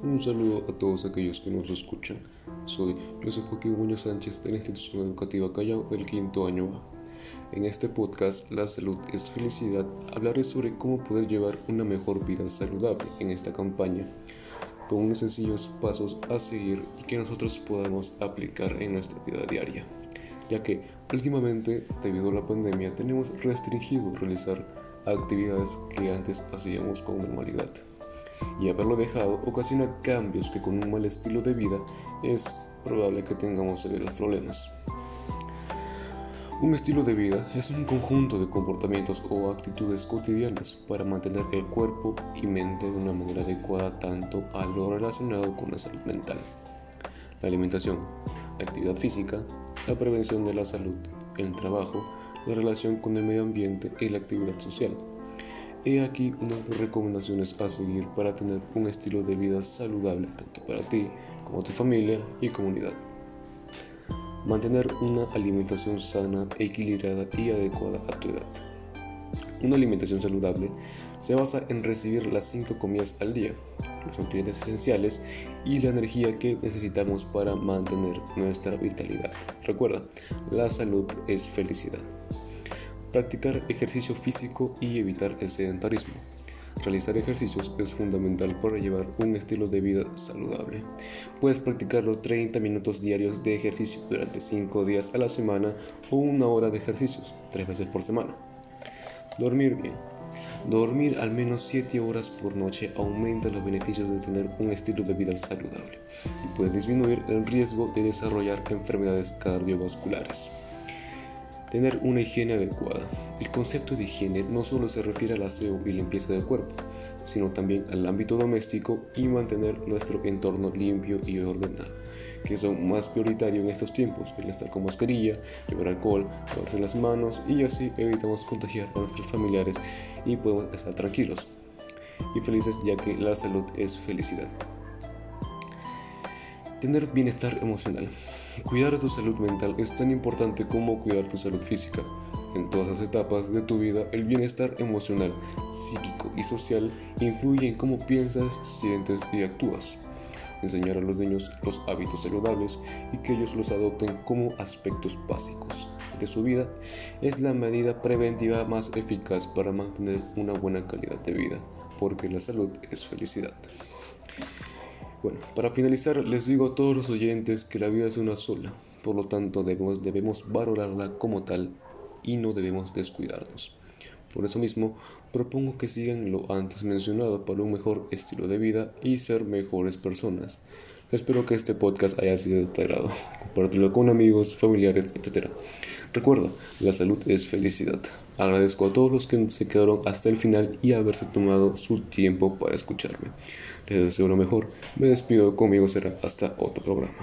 Un saludo a todos aquellos que nos escuchan. Soy José Joaquín Muñoz Sánchez de la Institución Educativa Callao del quinto año A. En este podcast, La salud es felicidad, hablaré sobre cómo poder llevar una mejor vida saludable en esta campaña, con unos sencillos pasos a seguir y que nosotros podamos aplicar en nuestra vida diaria, ya que últimamente, debido a la pandemia, tenemos restringido realizar actividades que antes hacíamos con normalidad y haberlo dejado ocasiona cambios que con un mal estilo de vida es probable que tengamos severos problemas. Un estilo de vida es un conjunto de comportamientos o actitudes cotidianas para mantener el cuerpo y mente de una manera adecuada tanto a lo relacionado con la salud mental. La alimentación, la actividad física, la prevención de la salud, el trabajo, la relación con el medio ambiente y la actividad social. He aquí unas recomendaciones a seguir para tener un estilo de vida saludable tanto para ti como tu familia y comunidad. Mantener una alimentación sana, equilibrada y adecuada a tu edad. Una alimentación saludable se basa en recibir las 5 comidas al día, los nutrientes esenciales y la energía que necesitamos para mantener nuestra vitalidad. Recuerda, la salud es felicidad. Practicar ejercicio físico y evitar el sedentarismo. Realizar ejercicios es fundamental para llevar un estilo de vida saludable. Puedes practicarlo 30 minutos diarios de ejercicio durante 5 días a la semana o una hora de ejercicios 3 veces por semana. Dormir bien. Dormir al menos 7 horas por noche aumenta los beneficios de tener un estilo de vida saludable y puede disminuir el riesgo de desarrollar enfermedades cardiovasculares. Tener una higiene adecuada. El concepto de higiene no solo se refiere al aseo y limpieza del cuerpo, sino también al ámbito doméstico y mantener nuestro entorno limpio y ordenado, que es más prioritario en estos tiempos, el estar con mascarilla, llevar alcohol, lavarse las manos y así evitamos contagiar a nuestros familiares y podemos estar tranquilos y felices ya que la salud es felicidad. Tener bienestar emocional. Cuidar tu salud mental es tan importante como cuidar tu salud física. En todas las etapas de tu vida, el bienestar emocional, psíquico y social influye en cómo piensas, sientes y actúas. Enseñar a los niños los hábitos saludables y que ellos los adopten como aspectos básicos de su vida es la medida preventiva más eficaz para mantener una buena calidad de vida, porque la salud es felicidad. Bueno, para finalizar les digo a todos los oyentes que la vida es una sola, por lo tanto debemos, debemos valorarla como tal y no debemos descuidarnos. Por eso mismo, propongo que sigan lo antes mencionado para un mejor estilo de vida y ser mejores personas. Espero que este podcast haya sido de tu agrado. Compártelo con amigos, familiares, etc. Recuerda, la salud es felicidad. Agradezco a todos los que se quedaron hasta el final y haberse tomado su tiempo para escucharme. Les deseo lo mejor. Me despido conmigo será hasta otro programa.